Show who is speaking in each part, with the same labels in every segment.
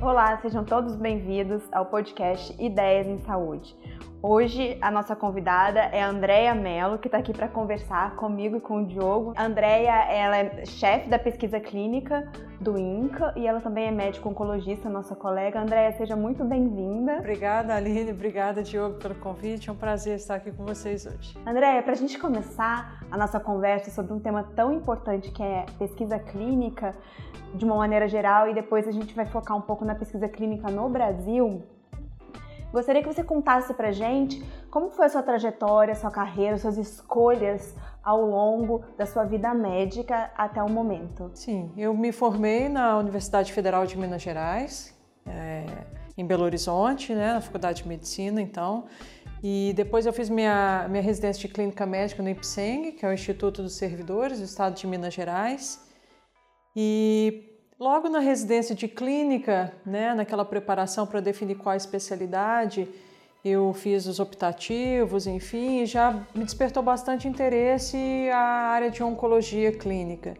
Speaker 1: Olá, sejam todos bem-vindos ao podcast Ideias em Saúde. Hoje a nossa convidada é a Andrea Mello, que está aqui para conversar comigo e com o Diogo. A Andrea, ela é chefe da pesquisa clínica do INCA e ela também é médico oncologista, nossa colega. Andrea, seja muito bem-vinda.
Speaker 2: Obrigada, Aline. Obrigada, Diogo, pelo convite. É um prazer estar aqui com vocês hoje.
Speaker 1: Andrea, para a gente começar a nossa conversa sobre um tema tão importante que é pesquisa clínica, de uma maneira geral, e depois a gente vai focar um pouco na pesquisa clínica no Brasil. Gostaria que você contasse pra gente como foi a sua trajetória, sua carreira, suas escolhas ao longo da sua vida médica até o momento.
Speaker 2: Sim, eu me formei na Universidade Federal de Minas Gerais, é, em Belo Horizonte, né, na Faculdade de Medicina, então. E depois eu fiz minha, minha residência de clínica médica no IPSENG, que é o Instituto dos Servidores do Estado de Minas Gerais. E Logo na residência de clínica, né, naquela preparação para definir qual a especialidade, eu fiz os optativos, enfim, já me despertou bastante interesse a área de oncologia clínica.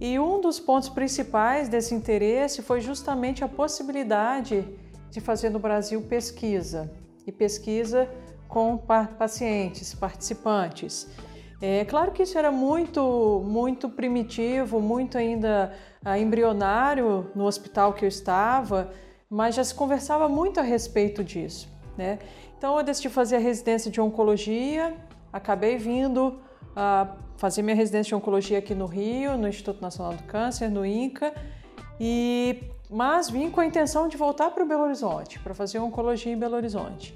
Speaker 2: E um dos pontos principais desse interesse foi justamente a possibilidade de fazer no Brasil pesquisa, e pesquisa com pacientes, participantes. É claro que isso era muito, muito primitivo, muito ainda ah, embrionário no hospital que eu estava, mas já se conversava muito a respeito disso. Né? Então eu decidi fazer a residência de oncologia, acabei vindo a fazer minha residência de oncologia aqui no Rio, no Instituto Nacional do Câncer, no INCA, e mas vim com a intenção de voltar para Belo Horizonte, para fazer oncologia em Belo Horizonte.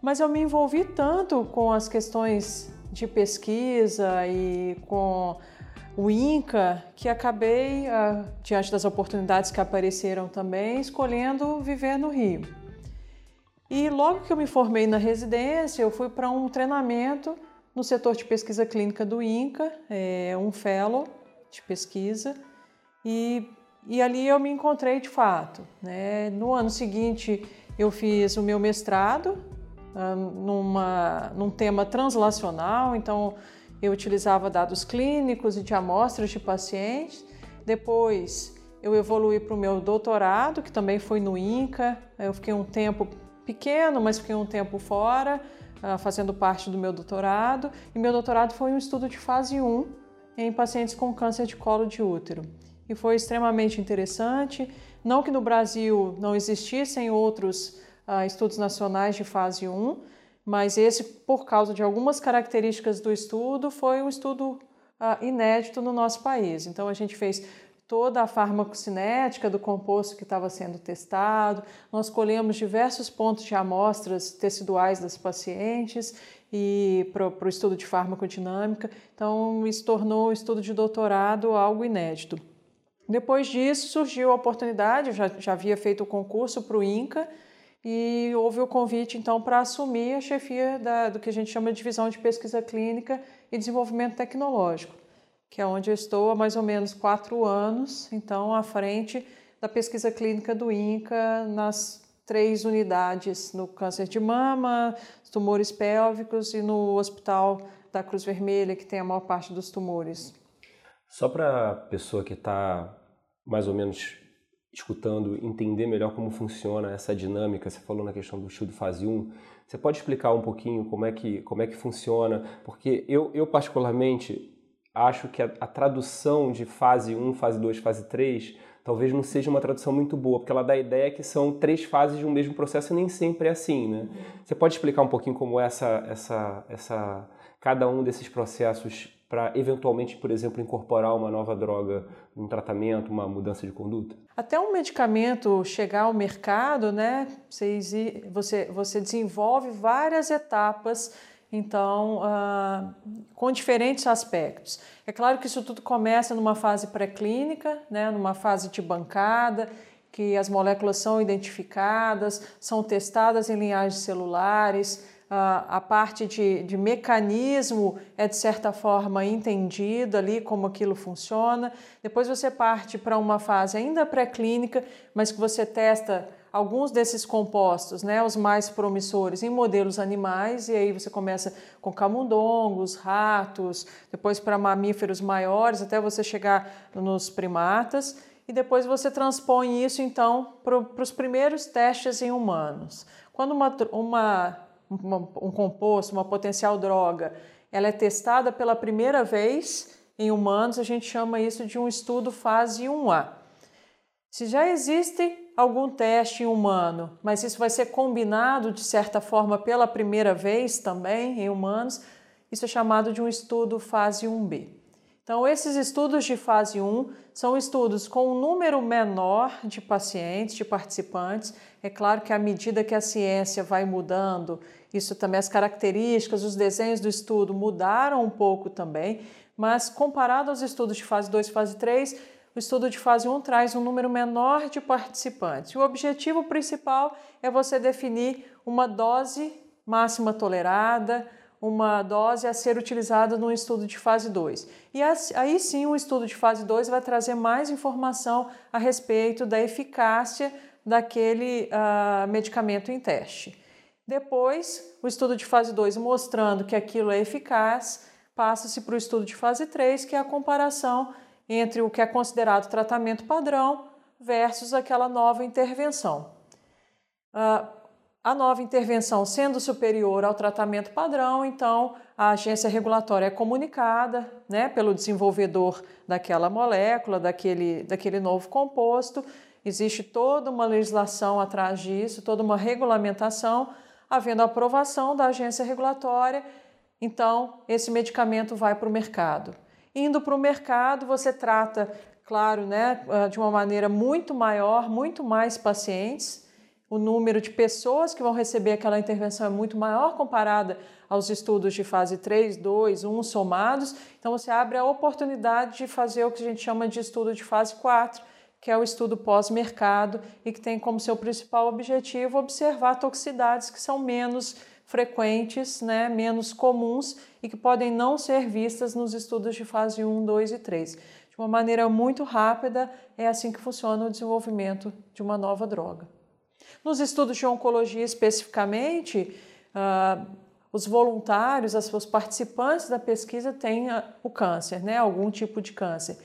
Speaker 2: Mas eu me envolvi tanto com as questões de pesquisa e com o INCA que acabei, ah, diante das oportunidades que apareceram também, escolhendo viver no Rio. E logo que eu me formei na residência, eu fui para um treinamento no setor de pesquisa clínica do INCA, é, um fellow de pesquisa, e, e ali eu me encontrei de fato. Né? No ano seguinte, eu fiz o meu mestrado numa, num tema translacional, então eu utilizava dados clínicos e de amostras de pacientes. Depois eu evolui para o meu doutorado, que também foi no INCA. Eu fiquei um tempo pequeno, mas fiquei um tempo fora, fazendo parte do meu doutorado. E meu doutorado foi um estudo de fase 1 em pacientes com câncer de colo de útero. E foi extremamente interessante. Não que no Brasil não existissem outros estudos nacionais de fase 1, mas esse, por causa de algumas características do estudo, foi um estudo uh, inédito no nosso país. Então, a gente fez toda a farmacocinética do composto que estava sendo testado, nós colhemos diversos pontos de amostras teciduais das pacientes e para o estudo de farmacodinâmica, então isso tornou o estudo de doutorado algo inédito. Depois disso surgiu a oportunidade, eu já, já havia feito o concurso para o INCA, e houve o convite então para assumir a chefia da, do que a gente chama de divisão de pesquisa clínica e desenvolvimento tecnológico, que é onde eu estou há mais ou menos quatro anos, então à frente da pesquisa clínica do INCA nas três unidades no câncer de mama, tumores pélvicos e no hospital da Cruz Vermelha que tem a maior parte dos tumores.
Speaker 3: Só para a pessoa que está mais ou menos escutando, entender melhor como funciona essa dinâmica. Você falou na questão do estudo fase 1. Você pode explicar um pouquinho como é que, como é que funciona? Porque eu, eu particularmente, acho que a, a tradução de fase 1, fase 2, fase 3 talvez não seja uma tradução muito boa, porque ela dá a ideia que são três fases de um mesmo processo e nem sempre é assim, né? Você pode explicar um pouquinho como é essa, essa, essa, cada um desses processos para eventualmente, por exemplo, incorporar uma nova droga, um tratamento, uma mudança de conduta?
Speaker 2: Até um medicamento chegar ao mercado, né, você, você, você desenvolve várias etapas, então, uh, com diferentes aspectos. É claro que isso tudo começa numa fase pré-clínica, né, numa fase de bancada, que as moléculas são identificadas, são testadas em linhagens celulares, a parte de, de, mecanismo é de certa forma entendida ali como aquilo funciona. Depois você parte para uma fase ainda pré-clínica, mas que você testa alguns desses compostos, né, os mais promissores, em modelos animais, e aí você começa com camundongos, ratos, depois para mamíferos maiores, até você chegar nos primatas, e depois você transpõe isso então para os primeiros testes em humanos. Quando uma, uma, uma, um composto, uma potencial droga, ela é testada pela primeira vez em humanos, a gente chama isso de um estudo fase 1A. Se já existe algum teste em humano, mas isso vai ser combinado de certa forma pela primeira vez também em humanos, isso é chamado de um estudo fase 1B. Então, esses estudos de fase 1 são estudos com um número menor de pacientes, de participantes. É claro que à medida que a ciência vai mudando, isso também, as características, os desenhos do estudo mudaram um pouco também, mas comparado aos estudos de fase 2 e fase 3, o estudo de fase 1 traz um número menor de participantes. O objetivo principal é você definir uma dose máxima tolerada, uma dose a ser utilizada no estudo de fase 2. E aí sim o estudo de fase 2 vai trazer mais informação a respeito da eficácia daquele uh, medicamento em teste. Depois, o estudo de fase 2 mostrando que aquilo é eficaz, passa-se para o estudo de fase 3, que é a comparação entre o que é considerado tratamento padrão versus aquela nova intervenção. Uh, a nova intervenção sendo superior ao tratamento padrão, então a agência regulatória é comunicada né, pelo desenvolvedor daquela molécula, daquele, daquele novo composto. Existe toda uma legislação atrás disso, toda uma regulamentação, havendo aprovação da agência regulatória, então esse medicamento vai para o mercado. Indo para o mercado, você trata, claro, né, de uma maneira muito maior, muito mais pacientes o número de pessoas que vão receber aquela intervenção é muito maior comparada aos estudos de fase 3, 2, 1 somados. Então você abre a oportunidade de fazer o que a gente chama de estudo de fase 4, que é o estudo pós-mercado e que tem como seu principal objetivo observar toxicidades que são menos frequentes, né, menos comuns e que podem não ser vistas nos estudos de fase 1, 2 e 3. De uma maneira muito rápida, é assim que funciona o desenvolvimento de uma nova droga. Nos estudos de oncologia especificamente, uh, os voluntários, os participantes da pesquisa têm uh, o câncer, né? algum tipo de câncer.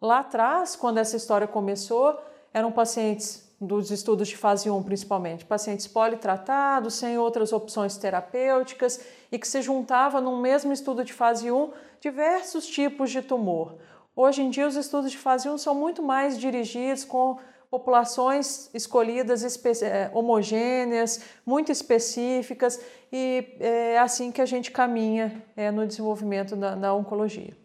Speaker 2: Lá atrás, quando essa história começou, eram pacientes dos estudos de fase 1 principalmente, pacientes politratados, sem outras opções terapêuticas e que se juntava num mesmo estudo de fase 1 diversos tipos de tumor. Hoje em dia os estudos de fase 1 são muito mais dirigidos com populações escolhidas é, homogêneas, muito específicas, e é assim que a gente caminha é, no desenvolvimento da, da oncologia.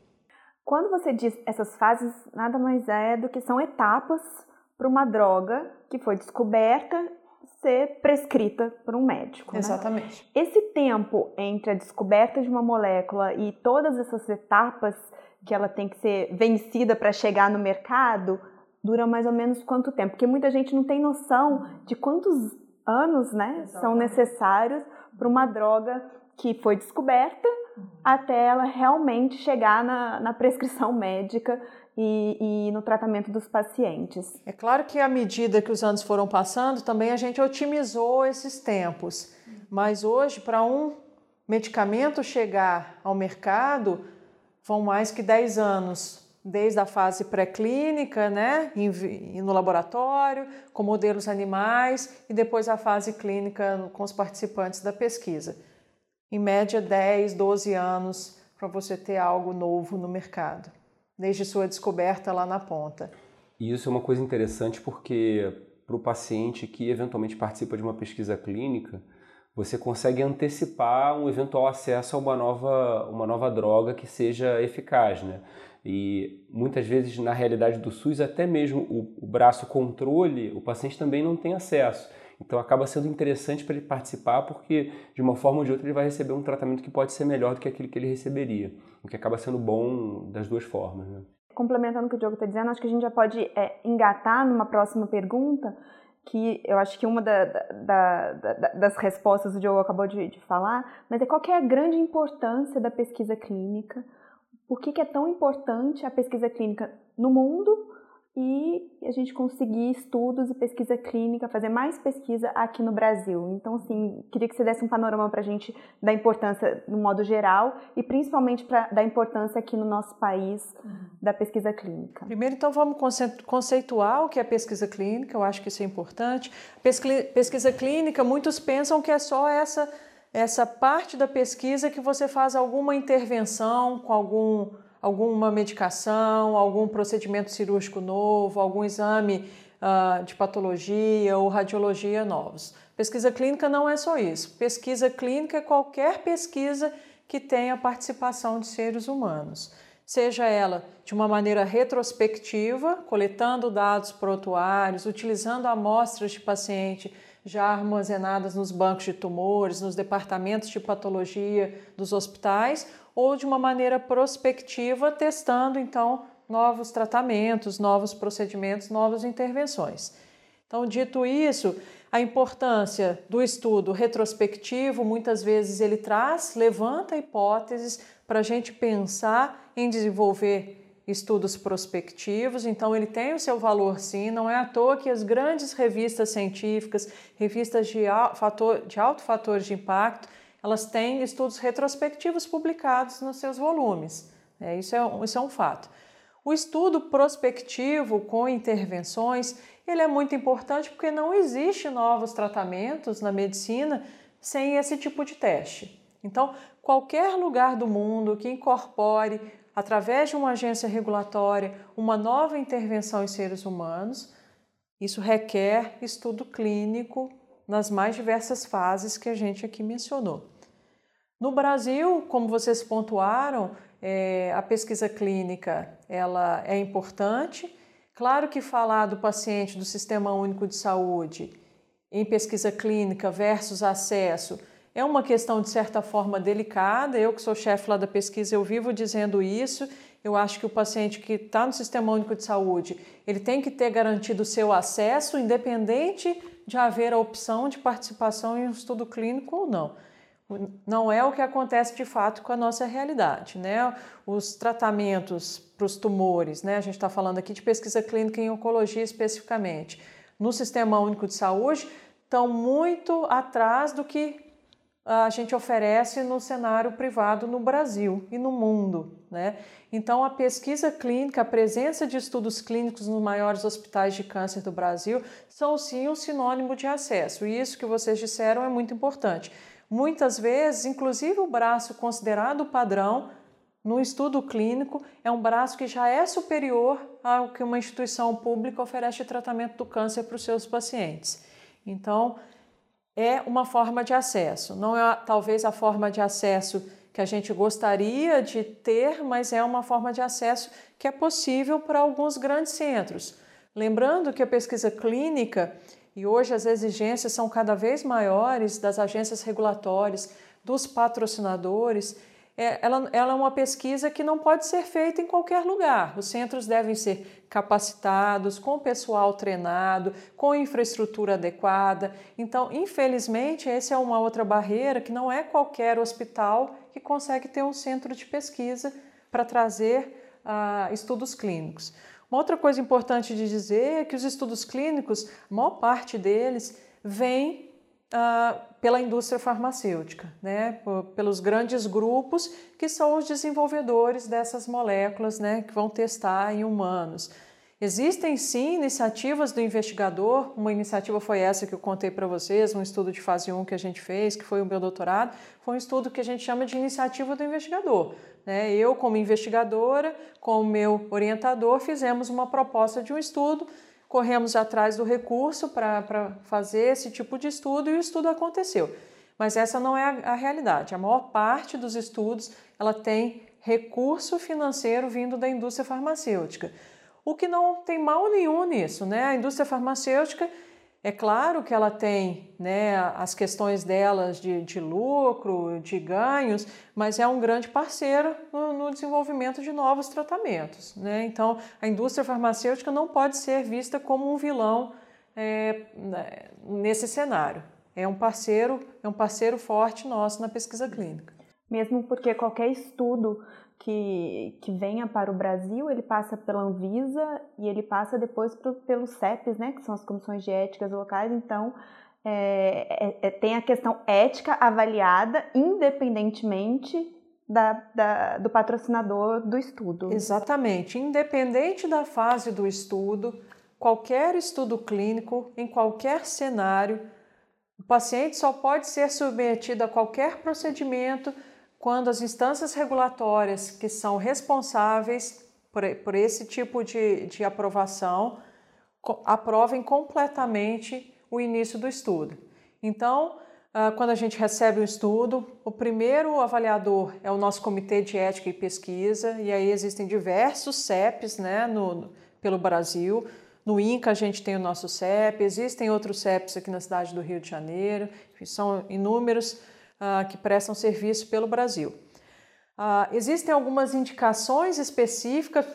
Speaker 1: Quando você diz essas fases, nada mais é do que são etapas para uma droga que foi descoberta ser prescrita por um médico.
Speaker 2: Né? Exatamente.
Speaker 1: Né? Esse tempo entre a descoberta de uma molécula e todas essas etapas que ela tem que ser vencida para chegar no mercado, dura mais ou menos quanto tempo? Porque muita gente não tem noção de quantos anos né, são necessários para uma droga que foi descoberta até ela realmente chegar na, na prescrição médica e, e, no tratamento dos pacientes.
Speaker 2: É claro que à medida que os anos foram passando, também a gente otimizou esses tempos. Mas hoje, para um medicamento chegar ao mercado, vão mais que 10 anos desde a fase pré-clínica, né, no laboratório, com modelos animais, e depois a fase clínica com os participantes da pesquisa. Em média, 10, 12 anos para você ter algo novo no mercado, desde sua descoberta lá na ponta.
Speaker 3: E isso é uma coisa interessante porque para o paciente que eventualmente participa de uma pesquisa clínica, você consegue antecipar um eventual acesso a uma nova, uma nova droga que seja eficaz, né? E muitas vezes, na realidade do SUS, até mesmo o, o braço controle, o paciente também não tem acesso. Então acaba sendo interessante para ele participar porque de uma forma ou de outra ele vai receber um tratamento que pode ser melhor do que aquele que ele receberia, o que acaba sendo bom das duas formas. Né?
Speaker 1: Complementando o que o Diogo está dizendo, acho que a gente já pode é, engatar numa próxima pergunta, que eu acho que uma da, da, da, das respostas o Diogo acabou de, de falar, mas é qual é a grande importância da pesquisa clínica por que, que é tão importante a pesquisa clínica no mundo e a gente conseguir estudos e pesquisa clínica, fazer mais pesquisa aqui no Brasil. Então, assim, queria que você desse um panorama para a gente da importância no modo geral e principalmente pra, da importância aqui no nosso país uhum. da pesquisa clínica.
Speaker 2: Primeiro, então, vamos conceituar o que é pesquisa clínica, eu acho que isso é importante. Pesquisa clínica, muitos pensam que é só essa, essa parte da pesquisa que você faz alguma intervenção com algum alguma medicação, algum procedimento cirúrgico novo, algum exame uh, de patologia ou radiologia novos. Pesquisa clínica não é só isso. Pesquisa clínica é qualquer pesquisa que tenha participação de seres humanos, seja ela de uma maneira retrospectiva, coletando dados protuários, utilizando amostras de paciente já armazenadas nos bancos de tumores, nos departamentos de patologia dos hospitais, ou de uma maneira prospectiva, testando então novos tratamentos, novos procedimentos, novas intervenções. Então, dito isso, a importância do estudo retrospectivo, muitas vezes ele traz, levanta hipóteses para a gente pensar em desenvolver estudos prospectivos, então ele tem o seu valor sim, não é à toa que as grandes revistas científicas, revistas de, fator, de alto fator de impacto, elas têm estudos retrospectivos publicados nos seus volumes. É, isso, é, isso é um fato. O estudo prospectivo com intervenções, ele é muito importante porque não existe novos tratamentos na medicina sem esse tipo de teste. Então, qualquer lugar do mundo que incorpore, através de uma agência regulatória, uma nova intervenção em seres humanos, isso requer estudo clínico nas mais diversas fases que a gente aqui mencionou. No Brasil, como vocês pontuaram, é, a pesquisa clínica ela é importante. Claro que falar do paciente do Sistema Único de Saúde em pesquisa clínica versus acesso é uma questão de certa forma delicada. Eu que sou chefe lá da pesquisa, eu vivo dizendo isso. Eu acho que o paciente que está no Sistema Único de Saúde, ele tem que ter garantido o seu acesso, independente de haver a opção de participação em um estudo clínico ou não. Não é o que acontece de fato com a nossa realidade, né? Os tratamentos para os tumores, né? A gente está falando aqui de pesquisa clínica em oncologia especificamente, no Sistema Único de Saúde, estão muito atrás do que a gente oferece no cenário privado no Brasil e no mundo. Né? Então, a pesquisa clínica, a presença de estudos clínicos nos maiores hospitais de câncer do Brasil são sim um sinônimo de acesso, e isso que vocês disseram é muito importante. Muitas vezes, inclusive o braço considerado padrão no estudo clínico é um braço que já é superior ao que uma instituição pública oferece de tratamento do câncer para os seus pacientes. Então, é uma forma de acesso. Não é talvez a forma de acesso que a gente gostaria de ter, mas é uma forma de acesso que é possível para alguns grandes centros. Lembrando que a pesquisa clínica e hoje as exigências são cada vez maiores das agências regulatórias, dos patrocinadores ela, ela é uma pesquisa que não pode ser feita em qualquer lugar. Os centros devem ser capacitados, com pessoal treinado, com infraestrutura adequada. Então, infelizmente, essa é uma outra barreira que não é qualquer hospital que consegue ter um centro de pesquisa para trazer uh, estudos clínicos. Uma outra coisa importante de dizer é que os estudos clínicos, a maior parte deles, vem uh, pela indústria farmacêutica, né? pelos grandes grupos que são os desenvolvedores dessas moléculas né? que vão testar em humanos. Existem sim iniciativas do investigador, uma iniciativa foi essa que eu contei para vocês, um estudo de fase 1 que a gente fez, que foi o meu doutorado, foi um estudo que a gente chama de iniciativa do investigador. Né? Eu, como investigadora, com o meu orientador, fizemos uma proposta de um estudo corremos atrás do recurso para fazer esse tipo de estudo e o estudo aconteceu. Mas essa não é a, a realidade. A maior parte dos estudos ela tem recurso financeiro vindo da indústria farmacêutica. O que não tem mal nenhum nisso, né? A indústria farmacêutica é claro que ela tem né, as questões delas de, de, lucro, de ganhos, mas é um grande parceiro no, no desenvolvimento de novos tratamentos. Né? Então, a indústria farmacêutica não pode ser vista como um vilão é, nesse cenário. É um parceiro, é um parceiro forte nosso na pesquisa clínica.
Speaker 1: Mesmo porque qualquer estudo que, que venha para o Brasil, ele passa pela Anvisa e ele passa depois pro, pelos CEPs, né, que são as comissões de éticas locais. Então, é, é, é, tem a questão ética avaliada independentemente da, da, do patrocinador do estudo.
Speaker 2: Exatamente. Independente da fase do estudo, qualquer estudo clínico, em qualquer cenário, o paciente só pode ser submetido a qualquer procedimento quando as instâncias regulatórias que são responsáveis por, por esse tipo de, de aprovação aprovem completamente o início do estudo. Então, ah, quando a gente recebe o estudo, o primeiro avaliador é o nosso Comitê de Ética e Pesquisa, e aí existem diversos CEPs né, no, pelo Brasil. No INCA a gente tem o nosso CEP, existem outros CEPs aqui na cidade do Rio de Janeiro, são inúmeros uh, que prestam serviço pelo Brasil. Uh, existem algumas indicações específicas,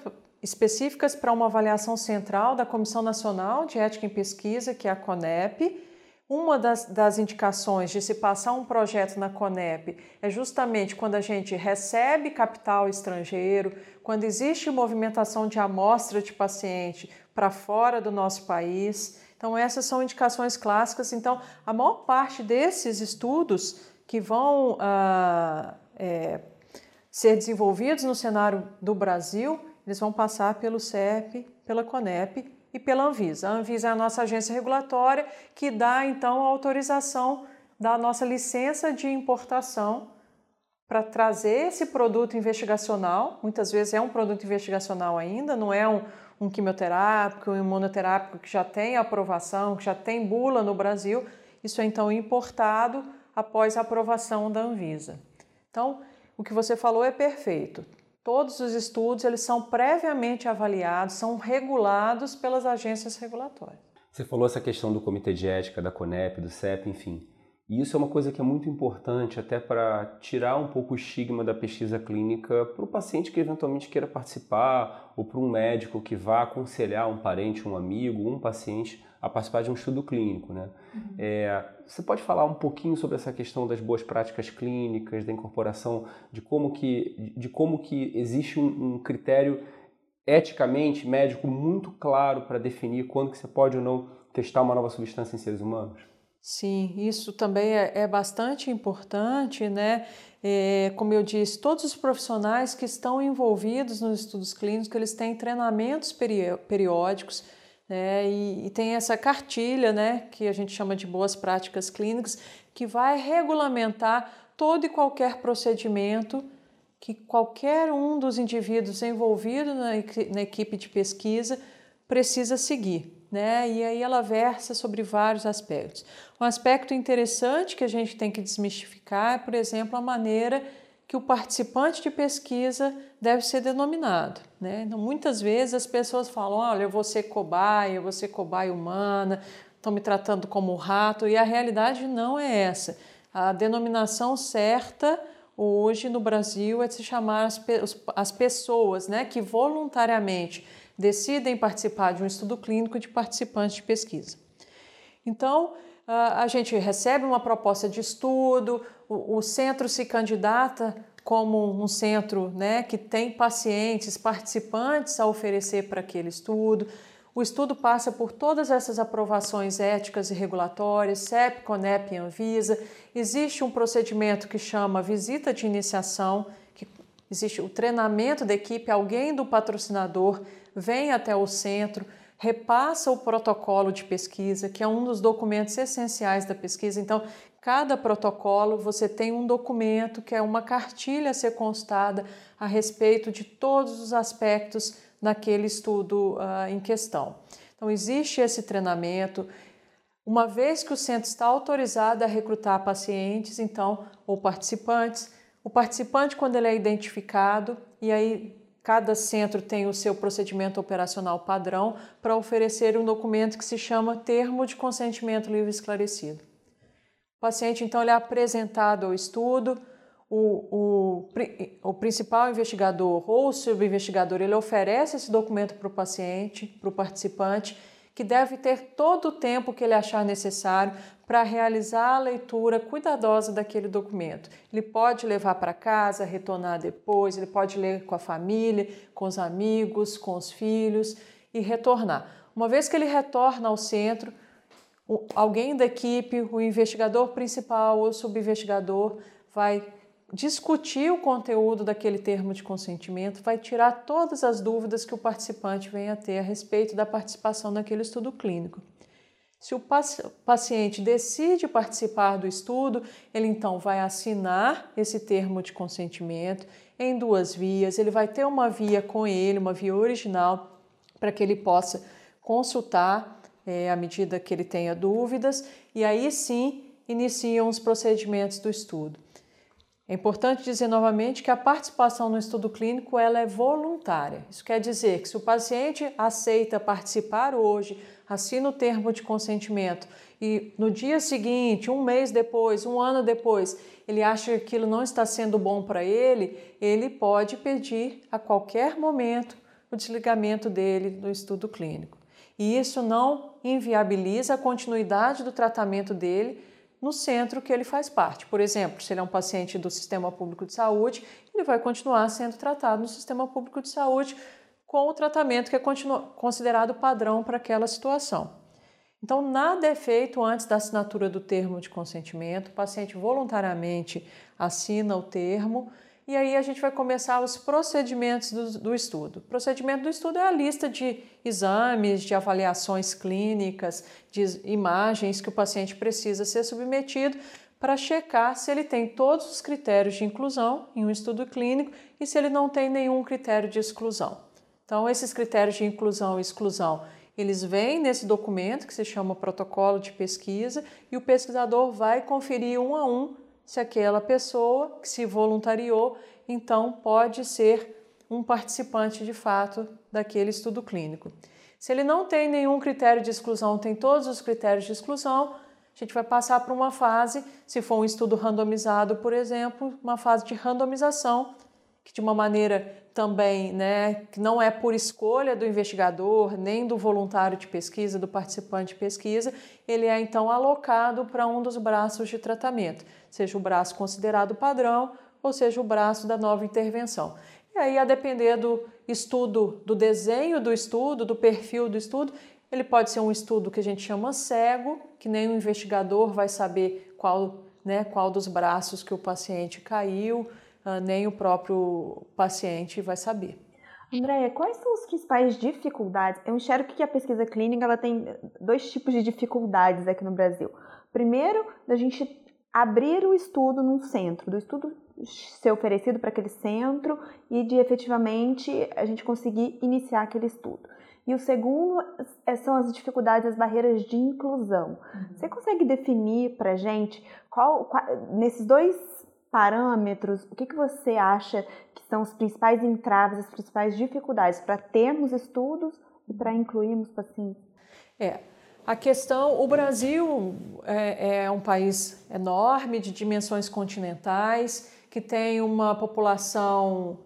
Speaker 2: específicas para uma avaliação central da Comissão Nacional de Ética em Pesquisa, que é a CONEP. Uma das, das indicações de se passar um projeto na CONEP é justamente quando a gente recebe capital estrangeiro, quando existe movimentação de amostra de paciente para fora do nosso país. Então, essas são indicações clássicas. Então, a maior parte desses estudos que vão ah, é, ser desenvolvidos no cenário do Brasil, eles vão passar pelo CEP, pela CONEP e pela Anvisa. A Anvisa é a nossa agência regulatória que dá então a autorização da nossa licença de importação para trazer esse produto investigacional. Muitas vezes é um produto investigacional ainda, não é um, um quimioterápico, um imunoterápico que já tem aprovação, que já tem bula no Brasil. Isso é então importado após a aprovação da Anvisa. Então, o que você falou é perfeito. Todos os estudos eles são previamente avaliados, são regulados pelas agências regulatórias.
Speaker 3: Você falou essa questão do Comitê de Ética, da CONEP, do CEP, enfim. E isso é uma coisa que é muito importante até para tirar um pouco o estigma da pesquisa clínica para o paciente que eventualmente queira participar ou para um médico que vá aconselhar um parente, um amigo, um paciente a participar de um estudo clínico. Né? Uhum. É, você pode falar um pouquinho sobre essa questão das boas práticas clínicas, da incorporação, de como que, de como que existe um, um critério eticamente médico muito claro para definir quando que você pode ou não testar uma nova substância em seres humanos?
Speaker 2: Sim, isso também é, é bastante importante, né? É, como eu disse, todos os profissionais que estão envolvidos nos estudos clínicos, eles têm treinamentos periódicos, né? E, e, tem essa cartilha, né, que a gente chama de boas práticas clínicas, que vai regulamentar todo e qualquer procedimento que qualquer um dos indivíduos envolvidos na, na equipe de pesquisa precisa seguir né? E aí ela versa sobre vários aspectos. Um aspecto interessante que a gente tem que desmistificar é, por exemplo, a maneira que o participante de pesquisa deve ser denominado. Né? Então, muitas vezes as pessoas falam: olha, eu vou ser cobaia, eu vou ser cobaia humana, estão me tratando como rato, e a realidade não é essa. A denominação certa hoje no Brasil é de se chamar as, as pessoas né, que voluntariamente decidem participar de um estudo clínico de participantes de pesquisa. Então, a gente recebe uma proposta de estudo, o, centro se candidata como um centro né, que tem pacientes, participantes a oferecer para aquele estudo. O estudo passa por todas essas aprovações éticas e regulatórias, CEP, CONEP e Anvisa. Existe um procedimento que chama visita de iniciação, que existe o treinamento da equipe, alguém do patrocinador vem até o centro, repassa o protocolo de pesquisa, que é um dos documentos essenciais da pesquisa. Então, cada protocolo você tem um documento que é uma cartilha a ser constada a respeito de todos os aspectos naquele estudo uh, em questão. Então, existe esse treinamento. Uma vez que o centro está autorizado a recrutar pacientes, então, ou participantes, o participante, quando ele é identificado, e aí Cada centro tem o seu procedimento operacional padrão para oferecer um documento que se chama Termo de Consentimento Livre Esclarecido. O paciente, então, é apresentado ao estudo, o, o, o principal investigador ou o subinvestigador ele oferece esse documento para o paciente, para o participante, que deve ter todo o tempo que ele achar necessário para realizar a leitura cuidadosa daquele documento. Ele pode levar para casa, retornar depois, ele pode ler com a família, com os amigos, com os filhos e retornar. Uma vez que ele retorna ao centro, alguém da equipe, o investigador principal ou subinvestigador, vai discutir o conteúdo daquele termo de consentimento, vai tirar todas as dúvidas que o participante venha a ter a respeito da participação naquele estudo clínico. Se o paciente decide participar do estudo, ele então vai assinar esse termo de consentimento em duas vias. Ele vai ter uma via com ele, uma via original, para que ele possa consultar é, à medida que ele tenha dúvidas, e aí sim iniciam os procedimentos do estudo. É importante dizer novamente que a participação no estudo clínico ela é voluntária. Isso quer dizer que se o paciente aceita participar hoje, assina o termo de consentimento e no dia seguinte, um mês depois, um ano depois, ele acha que aquilo não está sendo bom para ele, ele pode pedir a qualquer momento o desligamento dele do estudo clínico. E isso não inviabiliza a continuidade do tratamento dele no centro que ele faz parte. Por exemplo, se ele é um paciente do sistema público de saúde, ele vai continuar sendo tratado no sistema público de saúde com o tratamento que é considerado padrão para aquela situação. Então, nada é feito antes da assinatura do termo de consentimento, o paciente voluntariamente assina o termo e aí a gente vai começar os procedimentos do, do, estudo. O procedimento do estudo é a lista de exames, de avaliações clínicas, de imagens que o paciente precisa ser submetido para checar se ele tem todos os critérios de inclusão em um estudo clínico e se ele não tem nenhum critério de exclusão. Então, esses critérios de inclusão e exclusão, eles vêm nesse documento que se chama protocolo de pesquisa e o pesquisador vai conferir um a um se aquela pessoa que se voluntariou, então pode ser um participante de fato daquele estudo clínico. Se ele não tem nenhum critério de exclusão, tem todos os critérios de exclusão, a gente vai passar para uma fase, se for um estudo randomizado, por exemplo, uma fase de randomização, que de uma maneira também, né, que não é por escolha do investigador, nem do voluntário de pesquisa, do participante de pesquisa, ele é então alocado para um dos braços de tratamento, seja o braço considerado padrão ou seja o braço da nova intervenção. E aí, a depender do estudo, do desenho do estudo, do perfil do estudo, ele pode ser um estudo que a gente chama cego, que nem o investigador vai saber qual, né, qual dos braços que o paciente caiu, nem o próprio paciente vai saber.
Speaker 1: Andréia, quais são as principais dificuldades? Eu enxergo que a pesquisa clínica ela tem dois tipos de dificuldades aqui no Brasil. Primeiro, da gente abrir o estudo num centro, do estudo ser oferecido para aquele centro e de efetivamente a gente conseguir iniciar aquele estudo. E o segundo é, são as dificuldades, as barreiras de inclusão. Uhum. Você consegue definir para gente qual, qual, nesses dois parâmetros, o que, que você acha que são os principais entraves, as principais dificuldades para termos estudos e para incluirmos pacientes?
Speaker 2: É, a questão, o Brasil é, é, um país enorme, de dimensões continentais, que tem uma população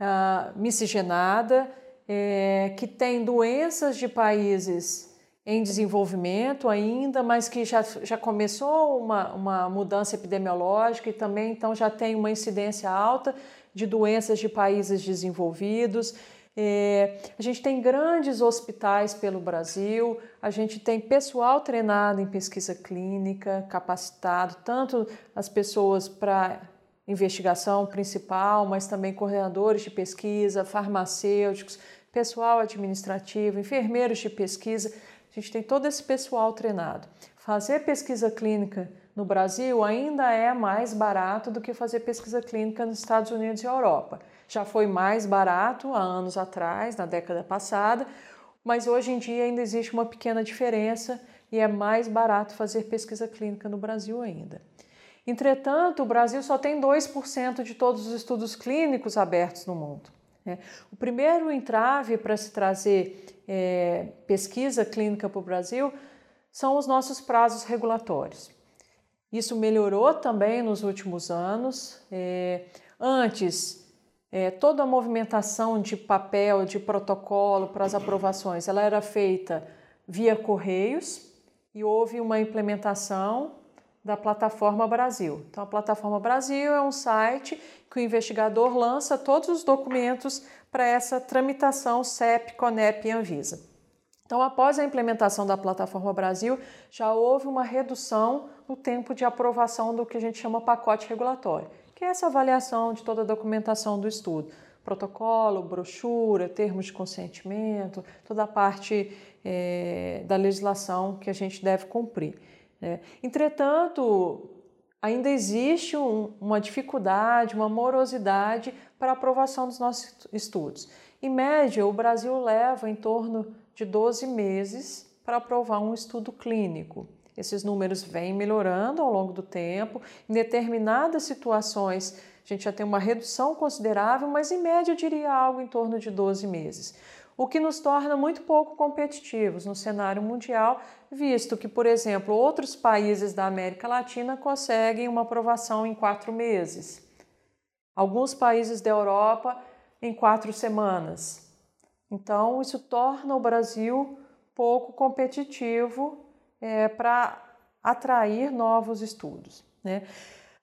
Speaker 2: uh, miscigenada, é, que tem doenças de países em desenvolvimento ainda, mas que já, já começou uma, uma mudança epidemiológica e também então já tem uma incidência alta de doenças de países desenvolvidos. É, a gente tem grandes hospitais pelo Brasil, a gente tem pessoal treinado em pesquisa clínica, capacitado, tanto as pessoas para investigação principal, mas também coordenadores de pesquisa, farmacêuticos, pessoal administrativo, enfermeiros de pesquisa. A gente tem todo esse pessoal treinado. Fazer pesquisa clínica no Brasil ainda é mais barato do que fazer pesquisa clínica nos Estados Unidos e Europa. Já foi mais barato há anos atrás, na década passada, mas hoje em dia ainda existe uma pequena diferença e é mais barato fazer pesquisa clínica no Brasil ainda. Entretanto, o Brasil só tem 2% de todos os estudos clínicos abertos no mundo. Né? O primeiro entrave para se trazer é, pesquisa clínica para o Brasil são os nossos prazos regulatórios. Isso melhorou também nos últimos anos. É, antes, é, toda a movimentação de papel, de protocolo para as aprovações, ela era feita via correios e houve uma implementação da plataforma Brasil. Então, a plataforma Brasil é um site que o investigador lança todos os documentos para essa tramitação CEP, CONEP e Anvisa. Então, após a implementação da plataforma Brasil, já houve uma redução no tempo de aprovação do que a gente chama pacote regulatório, que é essa avaliação de toda a documentação do estudo. Protocolo, brochura, termos de consentimento, toda a parte é, da legislação que a gente deve cumprir. Né? Entretanto, ainda existe um, uma dificuldade, uma morosidade para a aprovação dos nossos estudos. Em média, o Brasil leva em torno de 12 meses para aprovar um estudo clínico. Esses números vêm melhorando ao longo do tempo. Em determinadas situações, a gente já tem uma redução considerável, mas em média eu diria algo em torno de 12 meses o que nos torna muito pouco competitivos no cenário mundial, visto que, por exemplo, outros países da América Latina conseguem uma aprovação em quatro meses, alguns países da Europa em quatro semanas. Então, isso torna o Brasil pouco competitivo é, para atrair novos estudos. Né?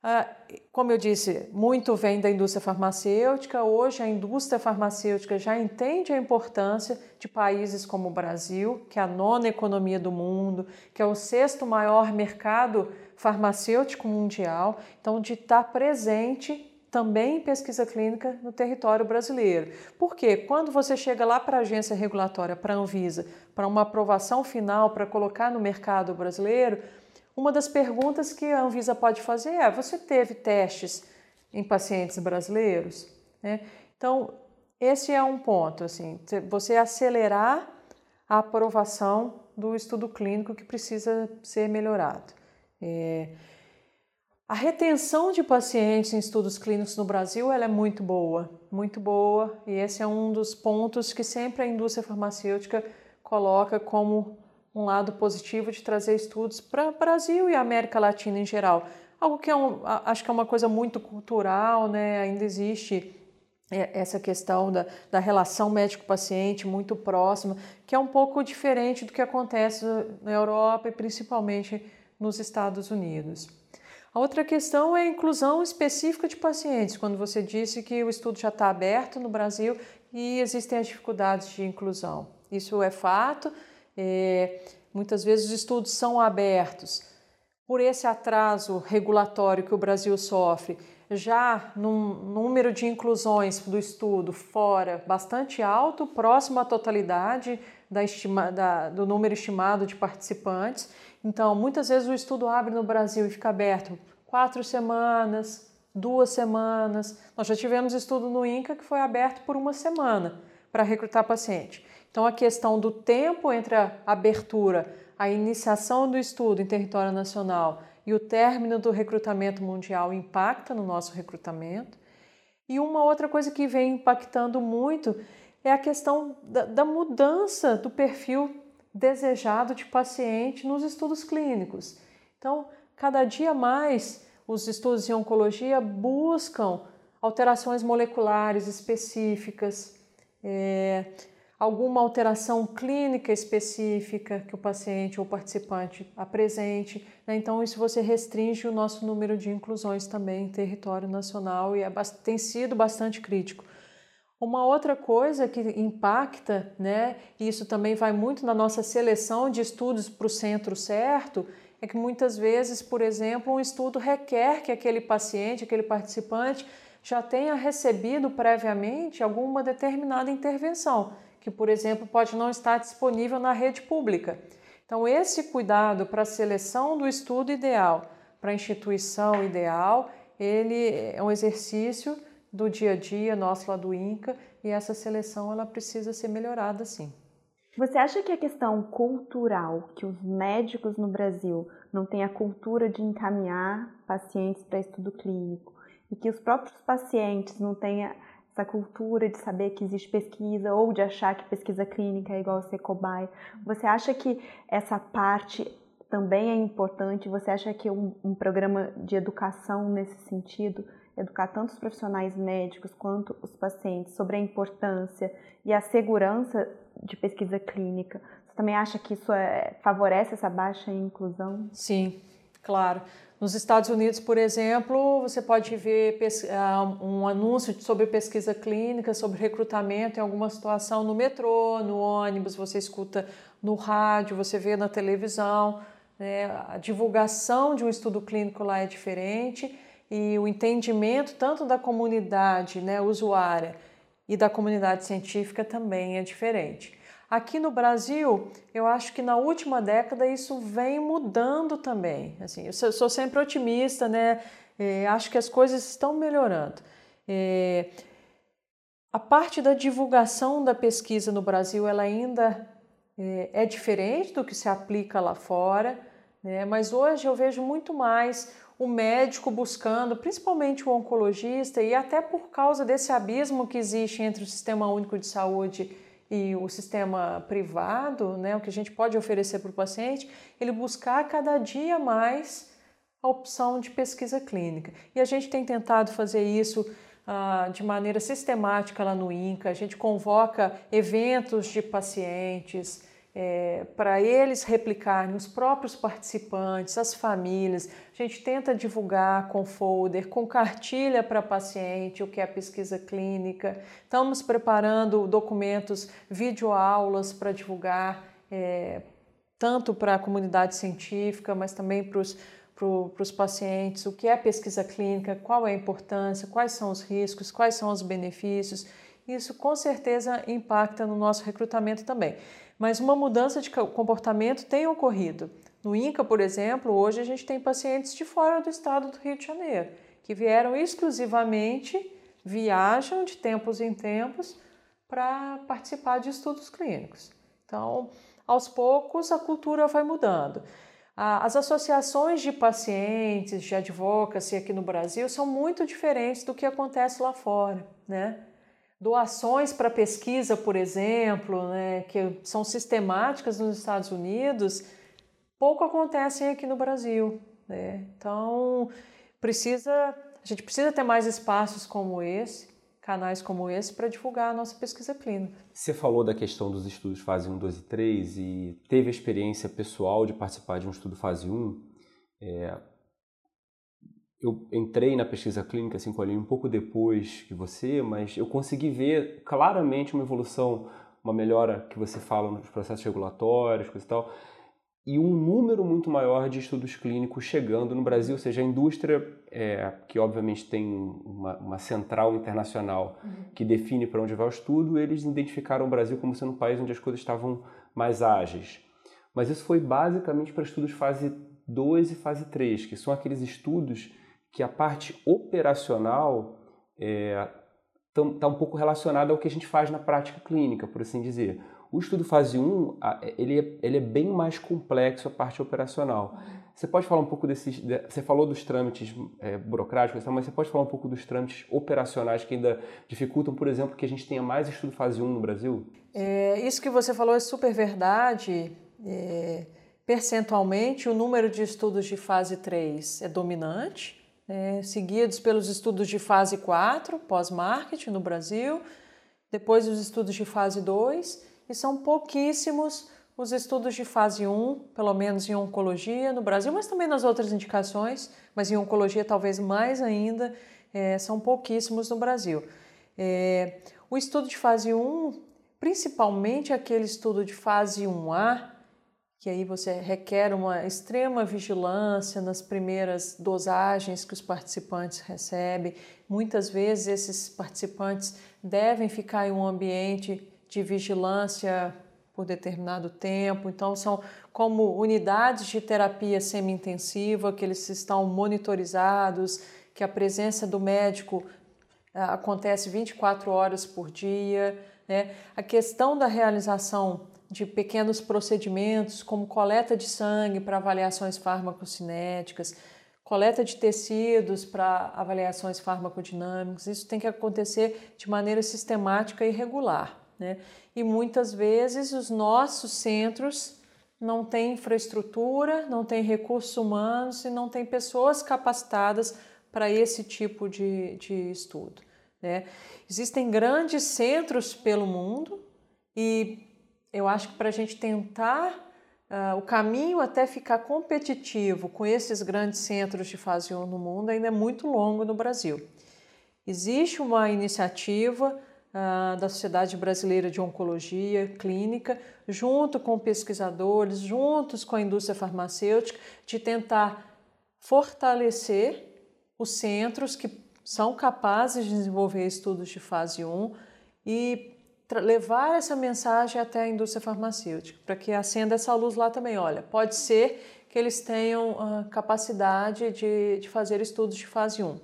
Speaker 2: Ah, como eu disse, muito vem da indústria farmacêutica. Hoje, a indústria farmacêutica já entende a importância de países como o Brasil, que é a nona economia do mundo, que é o sexto maior mercado farmacêutico mundial. Então, de estar presente também em pesquisa clínica no território brasileiro. Porque quando você chega lá para a agência regulatória, para a Anvisa, para uma aprovação final para colocar no mercado brasileiro, uma das perguntas que a Anvisa pode fazer é: você teve testes em pacientes brasileiros? Né? Então, esse é um ponto, assim, você acelerar a aprovação do estudo clínico que precisa ser melhorado. É... A retenção de pacientes em estudos clínicos no Brasil ela é muito boa, muito boa, e esse é um dos pontos que sempre a indústria farmacêutica coloca como um lado positivo de trazer estudos para o Brasil e a América Latina em geral. Algo que é um, acho que é uma coisa muito cultural, né? ainda existe é, essa questão da, da relação médico-paciente muito próxima, que é um pouco diferente do que acontece na Europa e principalmente nos Estados Unidos. A outra questão é a inclusão específica de pacientes, quando você disse que o estudo já está aberto no Brasil e existem as dificuldades de inclusão. Isso é fato, é, muitas vezes os estudos são abertos. Por esse atraso regulatório que o Brasil sofre, já num número de inclusões do estudo fora bastante alto, próximo à totalidade da estima, da, do número estimado de participantes. Então, muitas vezes o estudo abre no Brasil e fica aberto quatro semanas, duas semanas. Nós já tivemos estudo no INCA que foi aberto por uma semana para recrutar paciente. Então, a questão do tempo entre a abertura, a iniciação do estudo em território nacional e o término do recrutamento mundial impacta no nosso recrutamento. E uma outra coisa que vem impactando muito é a questão da, da mudança do perfil desejado de paciente nos estudos clínicos. Então, cada dia mais os estudos em oncologia buscam alterações moleculares específicas, é, alguma alteração clínica específica que o paciente ou participante apresente. Né? Então, isso você restringe o nosso número de inclusões também em território nacional e é, tem sido bastante crítico. Uma outra coisa que impacta, né, e isso também vai muito na nossa seleção de estudos para o centro certo, é que muitas vezes, por exemplo, um estudo requer que aquele paciente, aquele participante, já tenha recebido previamente alguma determinada intervenção que, por exemplo, pode não estar disponível na rede pública. Então, esse cuidado para a seleção do estudo ideal, para a instituição ideal, ele é um exercício do dia a dia nosso lá do INCA e essa seleção ela precisa ser melhorada sim.
Speaker 1: Você acha que a questão cultural, que os médicos no Brasil não têm a cultura de encaminhar pacientes para estudo clínico e que os próprios pacientes não têm essa cultura de saber que existe pesquisa ou de achar que pesquisa clínica é igual a ser cobaia. Você acha que essa parte também é importante? Você acha que um, um programa de educação nesse sentido, educar tanto os profissionais médicos quanto os pacientes sobre a importância e a segurança de pesquisa clínica, você também acha que isso é, favorece essa baixa inclusão?
Speaker 2: Sim, claro. Nos Estados Unidos, por exemplo, você pode ver ah, um anúncio sobre pesquisa clínica, sobre recrutamento em alguma situação no metrô, no ônibus, você escuta no rádio, você vê na televisão. Né? A divulgação de um estudo clínico lá é diferente e o entendimento tanto da comunidade né, usuária e da comunidade científica também é diferente. Aqui no Brasil, eu acho que na última década isso vem mudando também. Assim, eu sou sempre otimista, né? É, acho que as coisas estão melhorando. É, a parte da divulgação da pesquisa no Brasil, ela ainda é, é diferente do que se aplica lá fora, né? Mas hoje eu vejo muito mais o médico buscando, principalmente o oncologista, e até por causa desse abismo que existe entre o Sistema Único de Saúde e o sistema privado, né, o que a gente pode oferecer para o paciente, ele buscar cada dia mais a opção de pesquisa clínica. E a gente tem tentado fazer isso ah, de maneira sistemática lá no INCA, a gente convoca eventos de pacientes, é, para eles replicarem, os próprios participantes, as famílias. A gente tenta divulgar com folder, com cartilha para paciente, o que é pesquisa clínica. Estamos preparando documentos, videoaulas para divulgar, é, tanto para a comunidade científica, mas também para os para os pacientes, o que é pesquisa clínica, qual é a importância, quais são os riscos, quais são os benefícios. Isso com certeza impacta no nosso recrutamento também. Mas uma mudança de comportamento tem ocorrido. No INCA, por exemplo, hoje a gente tem pacientes de fora do estado do Rio de Janeiro, que vieram exclusivamente, viajam de tempos em tempos para participar de estudos clínicos. Então, aos poucos, a cultura vai mudando. As associações de pacientes, de advocacy aqui no Brasil são muito diferentes do que acontece lá fora, né? Doações para pesquisa, por exemplo, né, que são sistemáticas nos Estados Unidos, pouco acontecem aqui no Brasil. Né? Então, precisa, a gente precisa ter mais espaços como esse, canais como esse, para divulgar a nossa pesquisa clínica.
Speaker 3: Você falou da questão dos estudos fase 1, 2 e 3 e teve a experiência pessoal de participar de um estudo fase 1. É, eu entrei na pesquisa clínica assim, com um pouco depois que você, mas eu consegui ver claramente uma evolução, uma melhora que você fala nos processos regulatórios, coisa e tal, e um número muito maior de estudos clínicos chegando no Brasil, ou seja, a indústria, é, que obviamente tem uma, uma central internacional uhum. que define para onde vai o estudo, eles identificaram o Brasil como sendo um país onde as coisas estavam mais ágeis. Mas isso foi basicamente para estudos fase 2 e fase 3, que são aqueles estudos que a parte operacional está é, tá um pouco relacionada ao que a gente faz na prática clínica, por assim dizer. O estudo fase 1, ele é, ele é bem mais complexo a parte operacional. Você pode falar um pouco desses... Você falou dos trâmites é, burocráticos, mas você pode falar um pouco dos trâmites operacionais que ainda dificultam, por exemplo, que a gente tenha mais estudo fase 1 no Brasil?
Speaker 2: É, isso que você falou é super verdade. É, percentualmente, o número de estudos de fase 3 é dominante, é, seguidos pelos estudos de fase 4, pós-marketing no Brasil, depois os estudos de fase 2, e são pouquíssimos os estudos de fase 1, pelo menos em oncologia no Brasil, mas também nas outras indicações, mas em oncologia talvez mais ainda, é, são pouquíssimos no Brasil. É, o estudo de fase 1, principalmente aquele estudo de fase 1A, que aí você requer uma extrema vigilância nas primeiras dosagens que os participantes recebem. Muitas vezes esses participantes devem ficar em um ambiente de vigilância por determinado tempo. Então são como unidades de terapia semi-intensiva que eles estão monitorizados, que a presença do médico ah, acontece 24 horas por dia. Né? A questão da realização de pequenos procedimentos, como coleta de sangue para avaliações farmacocinéticas, coleta de tecidos para avaliações farmacodinâmicas. Isso tem que acontecer de maneira sistemática e regular. Né? E muitas vezes os nossos centros não têm infraestrutura, não têm recursos humanos e não têm pessoas capacitadas para esse tipo de, de estudo. Né? Existem grandes centros pelo mundo e eu acho que para a gente tentar Uh, o caminho até ficar competitivo com esses grandes centros de fase 1 no mundo ainda é muito longo no Brasil. Existe uma iniciativa uh, da Sociedade Brasileira de Oncologia Clínica, junto com pesquisadores, juntos com a indústria farmacêutica, de tentar fortalecer os centros que são capazes de desenvolver estudos de fase 1 e levar essa mensagem até a indústria farmacêutica, para que acenda essa luz lá também. Olha, pode ser que eles tenham capacidade de, de fazer estudos de fase 1.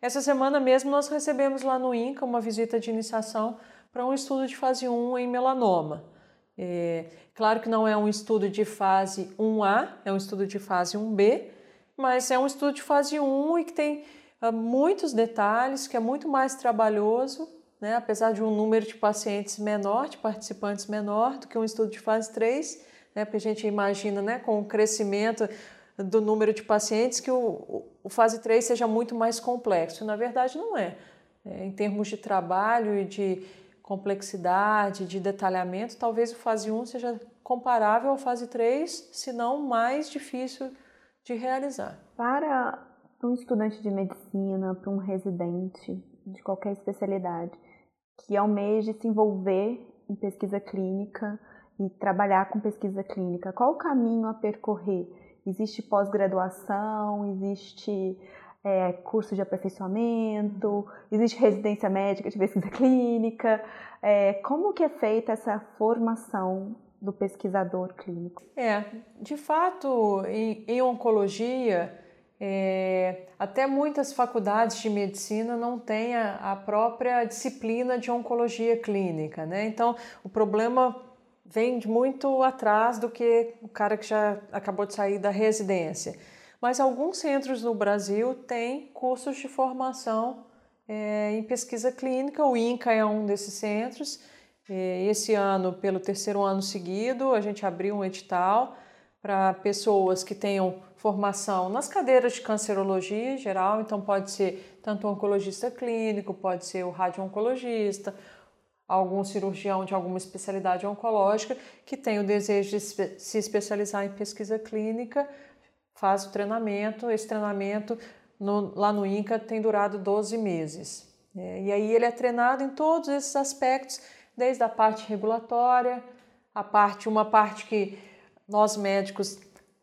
Speaker 2: Essa semana mesmo nós recebemos lá no INCA uma visita de iniciação para um estudo de fase 1 em melanoma. É, claro que não é um estudo de fase 1A, é um estudo de fase 1B, mas é um estudo de fase 1 e que tem muitos detalhes, que é muito mais trabalhoso, né? apesar de um número de pacientes menor, de participantes menor do que um estudo de fase 3, né? porque a gente imagina né, com o crescimento do número de pacientes que o, o fase 3 seja muito mais complexo. Na verdade, não é. é. Em termos de trabalho e de complexidade, de detalhamento, talvez o fase 1 seja comparável ao fase 3, se não mais difícil de realizar.
Speaker 1: Para um estudante de medicina, para um residente de qualquer especialidade que almeje se envolver em pesquisa clínica e trabalhar com pesquisa clínica, qual o caminho a percorrer? Existe pós-graduação, existe é, curso de aperfeiçoamento, existe residência médica de pesquisa clínica. É, como que é feita essa formação do pesquisador clínico?
Speaker 2: É, de fato, em, em oncologia, é, até muitas faculdades de medicina não têm a, a, própria disciplina de oncologia clínica, né? Então, o problema vem de muito atrás do que o cara que já acabou de sair da residência. Mas alguns centros no Brasil têm cursos de formação é, em pesquisa clínica, o INCA é um desses centros. É, esse ano, pelo terceiro ano seguido, a gente abriu um edital para pessoas que tenham formação nas cadeiras de cancerologia em geral, então pode ser tanto o oncologista clínico, pode ser o radio-oncologista, algum cirurgião de alguma especialidade oncológica que tem o desejo de se especializar em pesquisa clínica, faz o treinamento. Esse treinamento no, lá no INCA tem durado 12 meses. É, e aí ele é treinado em todos esses aspectos, desde a parte regulatória, a parte, uma parte que nós médicos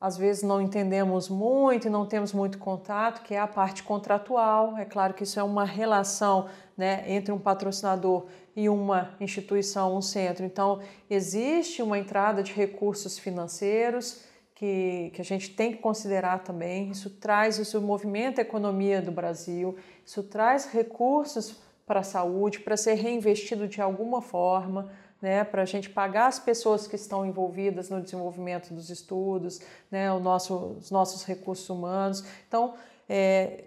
Speaker 2: às vezes não entendemos muito e não temos muito contato, que é a parte contratual. É claro que isso é uma relação né, entre um patrocinador e uma instituição, um centro. Então, existe uma entrada de recursos financeiros que, que a gente tem que considerar também. Isso traz, isso movimenta a economia do Brasil, isso traz recursos para a saúde, para ser reinvestido de alguma forma né, para a gente pagar as pessoas que estão envolvidas no desenvolvimento dos estudos, né, o nosso, os nossos recursos humanos. Então, é,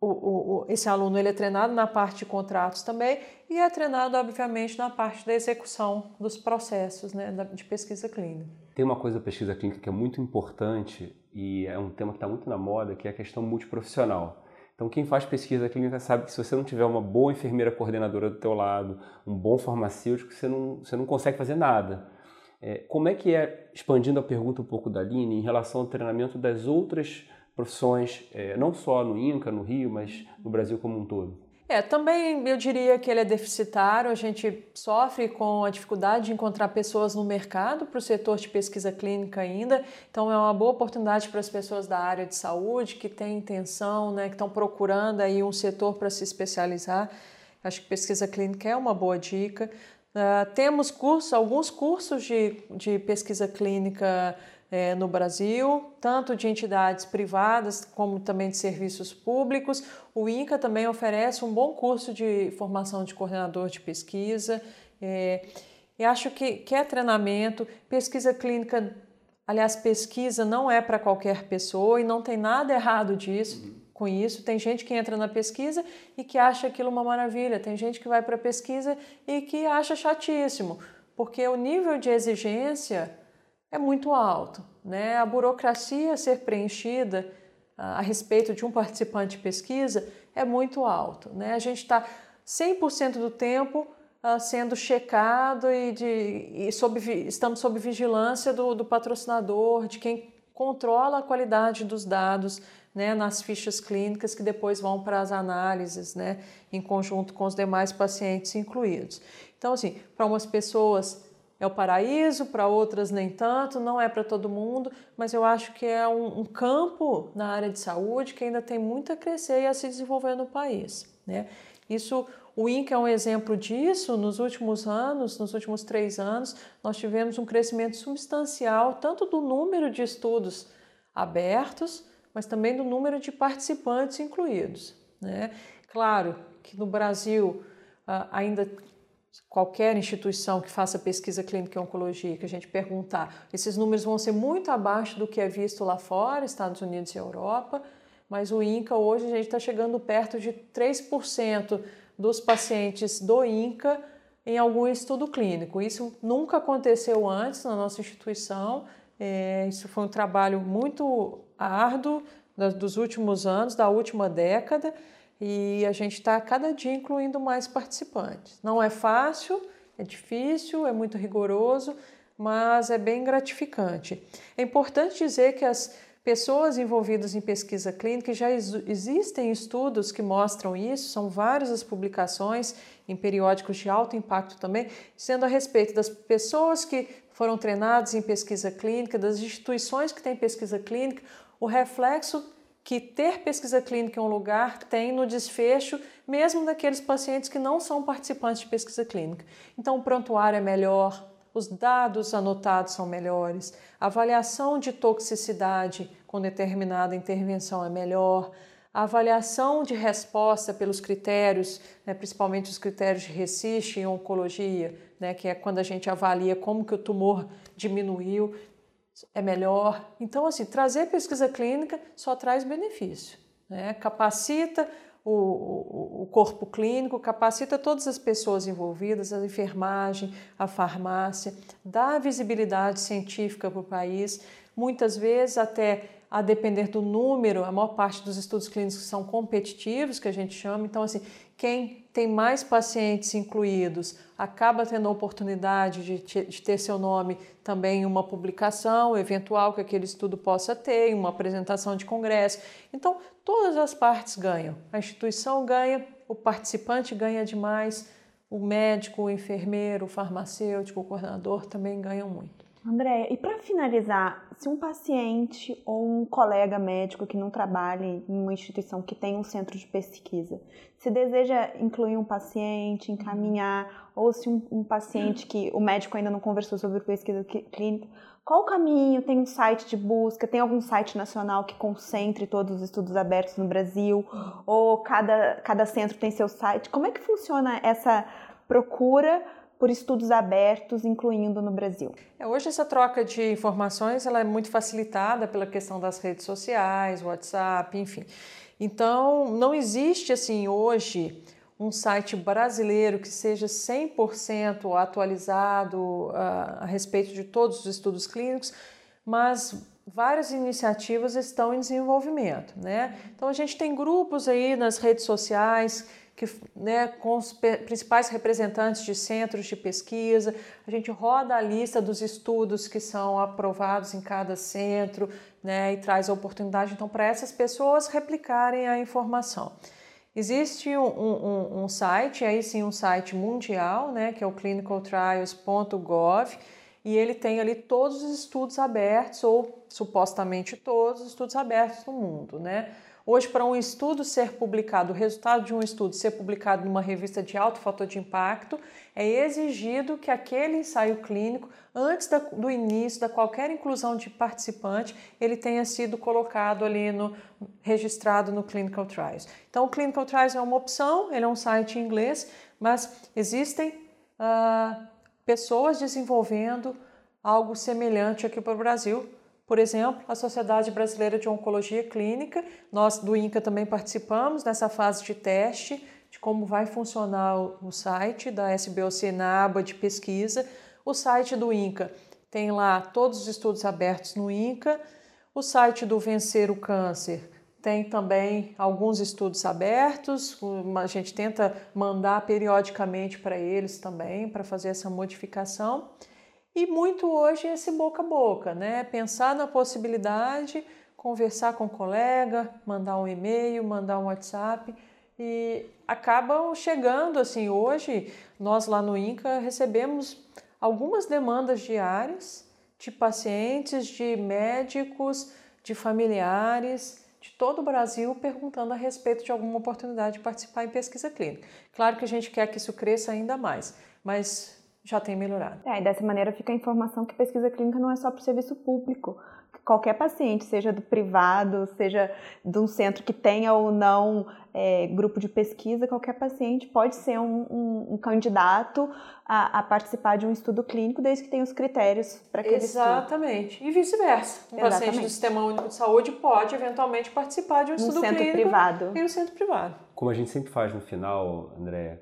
Speaker 2: o, o, esse aluno ele é treinado na parte de contratos também e é treinado, obviamente, na parte da execução dos processos né, de pesquisa clínica.
Speaker 3: Tem uma coisa da pesquisa clínica que é muito importante e é um tema que está muito na moda, que é a questão multiprofissional. Então, quem faz pesquisa clínica sabe que se você não tiver uma boa enfermeira coordenadora do teu lado, um bom farmacêutico, você não, você não consegue fazer nada. É, como é que é, expandindo a pergunta um pouco da Aline, em relação ao treinamento das outras profissões, é, não só no INCA, no Rio, mas no Brasil como um todo?
Speaker 2: É, também eu diria que ele é deficitário, a gente sofre com a dificuldade de encontrar pessoas no mercado para o setor de pesquisa clínica ainda, então é uma boa oportunidade para as pessoas da área de saúde que têm intenção, né, que estão procurando aí um setor para se especializar. Acho que pesquisa clínica é uma boa dica. Uh, temos cursos, alguns cursos de, de pesquisa clínica é, no Brasil, tanto de entidades privadas como também de serviços públicos. O INCA também oferece um bom curso de formação de coordenador de pesquisa. É, e acho que, que é treinamento, pesquisa clínica, aliás, pesquisa não é para qualquer pessoa e não tem nada errado disso. Uhum. Com isso, tem gente que entra na pesquisa e que acha aquilo uma maravilha, tem gente que vai para a pesquisa e que acha chatíssimo, porque o nível de exigência é muito alto. Né? A burocracia a ser preenchida a, respeito de um participante de pesquisa é muito alto. Né? A gente está 100% do tempo uh, sendo checado e, de, e sob, estamos sob vigilância do, do patrocinador, de quem controla a qualidade dos dados né, nas fichas clínicas que depois vão para as análises, né, em conjunto com os demais pacientes incluídos. Então, assim, para umas pessoas é o paraíso, para outras nem tanto, não é para todo mundo, mas eu acho que é um, um, campo na área de saúde que ainda tem muito a crescer e a se desenvolver no país. Né? Isso, o INCA é um exemplo disso. Nos últimos anos, nos últimos três anos, nós tivemos um crescimento substancial tanto do número de estudos abertos, mas também do número de participantes incluídos. Né? Claro que no Brasil ah, ainda qualquer instituição que faça pesquisa clínica em oncologia, que a gente perguntar, esses números vão ser muito abaixo do que é visto lá fora, Estados Unidos e Europa, mas o INCA hoje a gente está chegando perto de 3% dos pacientes do INCA em algum estudo clínico. Isso nunca aconteceu antes na nossa instituição, é, isso foi um trabalho muito árduo dos últimos anos, da última década, e a gente está cada dia incluindo mais participantes. Não é fácil, é difícil, é muito rigoroso, mas é bem gratificante. É importante dizer que as pessoas envolvidas em pesquisa clínica já existem estudos que mostram isso, são várias as publicações em periódicos de alto impacto também, sendo a respeito das pessoas que foram treinadas em pesquisa clínica, das instituições que têm pesquisa clínica, o reflexo que ter pesquisa clínica em um lugar tem no desfecho, mesmo daqueles pacientes que não são participantes de pesquisa clínica. Então, o prontuário é melhor, os dados anotados são melhores, a avaliação de toxicidade com determinada intervenção é melhor, a avaliação de resposta pelos critérios, né, principalmente os critérios de RECIST em oncologia, né, que é quando a gente avalia como que o tumor diminuiu, é melhor. Então, assim, trazer pesquisa clínica só traz benefício. Né? Capacita o, o, o, corpo clínico, capacita todas as pessoas envolvidas, a enfermagem, a farmácia, dá visibilidade científica para o país, muitas vezes até a depender do número, a maior parte dos estudos clínicos são competitivos, que a gente chama. Então, assim, quem tem mais pacientes incluídos acaba tendo a oportunidade de, de ter seu nome também em uma publicação eventual que aquele estudo possa ter, em uma apresentação de congresso. Então, todas as partes ganham. A instituição ganha, o participante ganha demais, o médico, o enfermeiro, o farmacêutico, o coordenador também ganham muito.
Speaker 1: André, e para finalizar, se um paciente ou um colega médico que não trabalhe em uma instituição que tem um centro de pesquisa, se deseja incluir um paciente, encaminhar, ou se um, um paciente que o médico ainda não conversou sobre pesquisa clínica, qual o caminho? Tem um site de busca? Tem algum site nacional que concentre todos os estudos abertos no Brasil? Ou cada, cada centro tem seu site? Como é que funciona essa procura? Por estudos abertos, incluindo no Brasil.
Speaker 2: É, hoje essa troca de informações ela é muito facilitada pela questão das redes sociais, WhatsApp, enfim. Então, não existe assim hoje um site brasileiro que seja 100% atualizado uh, a respeito de todos os estudos clínicos, mas várias iniciativas estão em desenvolvimento, né? Então a gente tem grupos aí nas redes sociais que, né, com os principais representantes de centros de pesquisa, a gente roda a lista dos estudos que são aprovados em cada centro né, e traz a oportunidade então para essas pessoas replicarem a informação. Existe um, um, um, site, aí sim um site mundial, né, que é o clinicaltrials.gov, e ele tem ali todos os estudos abertos, ou supostamente todos os estudos abertos no mundo, né? Hoje, para um estudo ser publicado, o resultado de um estudo ser publicado numa revista de alto fator de impacto, é exigido que aquele ensaio clínico, antes da, do início da qualquer inclusão de participante, ele tenha sido colocado ali no registrado no Clinical Trials. Então, o Clinical Trials é uma opção, ele é um site em inglês, mas existem uh, pessoas desenvolvendo algo semelhante aqui para o Brasil por exemplo, a Sociedade Brasileira de Oncologia Clínica, nós do INCA também participamos nessa fase de teste de como vai funcionar o site da SBOC na aba de pesquisa. O site do INCA tem lá todos os estudos abertos no INCA. O site do Vencer o Câncer tem também alguns estudos abertos, a gente tenta mandar periodicamente para eles também para fazer essa modificação. E muito hoje é esse boca a boca, né? Pensar na possibilidade, conversar com o um colega, mandar um e-mail, mandar um WhatsApp e acabam chegando assim. Hoje, nós lá no INCA recebemos algumas demandas diárias de pacientes, de médicos, de familiares de todo o Brasil perguntando a respeito de alguma oportunidade de participar em pesquisa clínica. Claro que a gente quer que isso cresça ainda mais, mas já tem melhorado.
Speaker 1: É, e dessa maneira fica a informação que pesquisa clínica não é só para o serviço público. Qualquer paciente, seja do privado, seja de um centro que tenha ou não é, grupo de pesquisa, qualquer paciente pode ser um, um, um candidato a, a, participar de um estudo clínico, desde que tenha os critérios para aquele
Speaker 2: Exatamente.
Speaker 1: Estudo.
Speaker 2: E vice-versa. Um Exatamente. paciente do Sistema Único de Saúde pode, eventualmente, participar de um estudo
Speaker 1: centro
Speaker 2: clínico
Speaker 1: privado.
Speaker 2: em um centro privado.
Speaker 3: Como a gente sempre faz no final, André,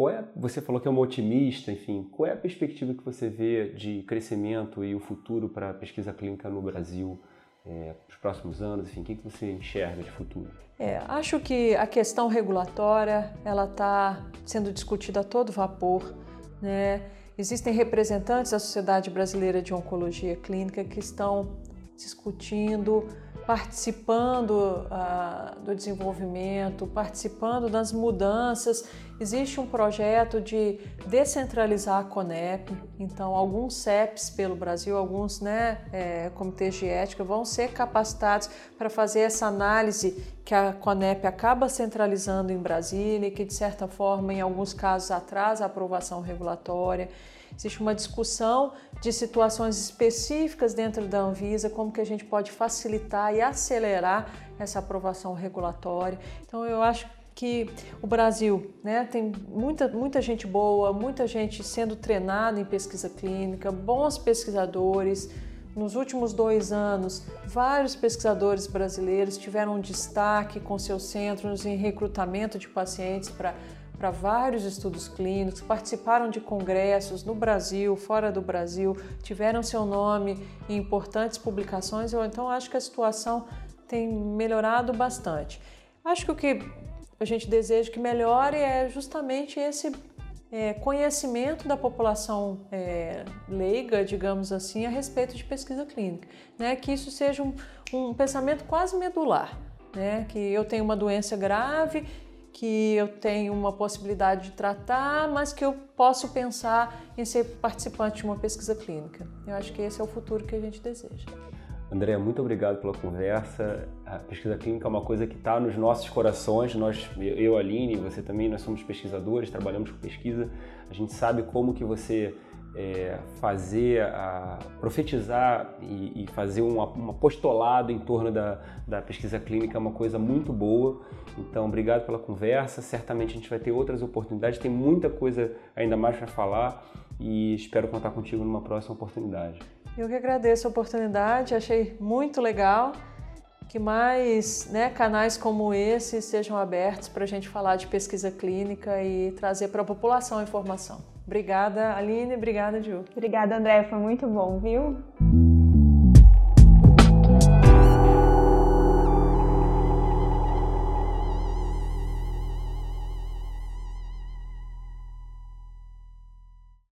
Speaker 3: qual é, você falou que é uma otimista, enfim, qual é a perspectiva que você vê de crescimento e o futuro para a pesquisa clínica no Brasil? É, os próximos anos, enfim, o que, que você enxerga de futuro?
Speaker 2: É, acho que a questão regulatória ela está sendo discutida a todo vapor, né? Existem representantes da Sociedade Brasileira de Oncologia Clínica que estão discutindo participando ah, do desenvolvimento, participando das mudanças. Existe um projeto de descentralizar a CONEP, então alguns CEPs pelo Brasil, alguns né, é, comitês de ética vão ser capacitados para fazer essa análise que a CONEP acaba centralizando em Brasília e que de certa forma em alguns casos atrasa a aprovação regulatória. Existe uma discussão de situações específicas dentro da Anvisa, como que a gente pode facilitar e acelerar essa aprovação regulatória. Então eu acho que o Brasil né, tem muita, muita gente boa, muita gente sendo treinada em pesquisa clínica, bons pesquisadores. Nos últimos dois anos, vários pesquisadores brasileiros tiveram um destaque com seus centros em recrutamento de pacientes para para vários estudos clínicos, participaram de congressos no Brasil, fora do Brasil, tiveram seu nome em importantes publicações. Eu então acho que a situação tem melhorado bastante. Acho que o que a gente deseja que melhore é justamente esse é, conhecimento da população é, leiga, digamos assim, a respeito de pesquisa clínica, né? Que isso seja um, um pensamento quase medular, né? Que eu tenho uma doença grave que eu tenho uma possibilidade de tratar, mas que eu posso pensar em ser participante de uma pesquisa clínica. Eu acho que esse é o futuro que a gente deseja.
Speaker 3: André, muito obrigado pela conversa. A pesquisa clínica é uma coisa que está nos nossos corações. Nós, eu, Aline, você também, nós somos pesquisadores, trabalhamos com pesquisa. A gente sabe como que você é, fazer, a, profetizar e, e fazer um, um, apostolado em torno da, da pesquisa clínica é uma coisa muito boa. Então, obrigado pela conversa. Certamente a gente vai ter outras oportunidades. Tem muita coisa ainda mais para falar e espero contar contigo numa próxima oportunidade.
Speaker 2: Eu que agradeço a oportunidade, achei muito legal que mais né, canais como esse sejam abertos para a gente falar de pesquisa clínica e trazer para a população a informação. Obrigada, Aline. Obrigada, Ju.
Speaker 1: Obrigada, André. Foi muito bom, viu?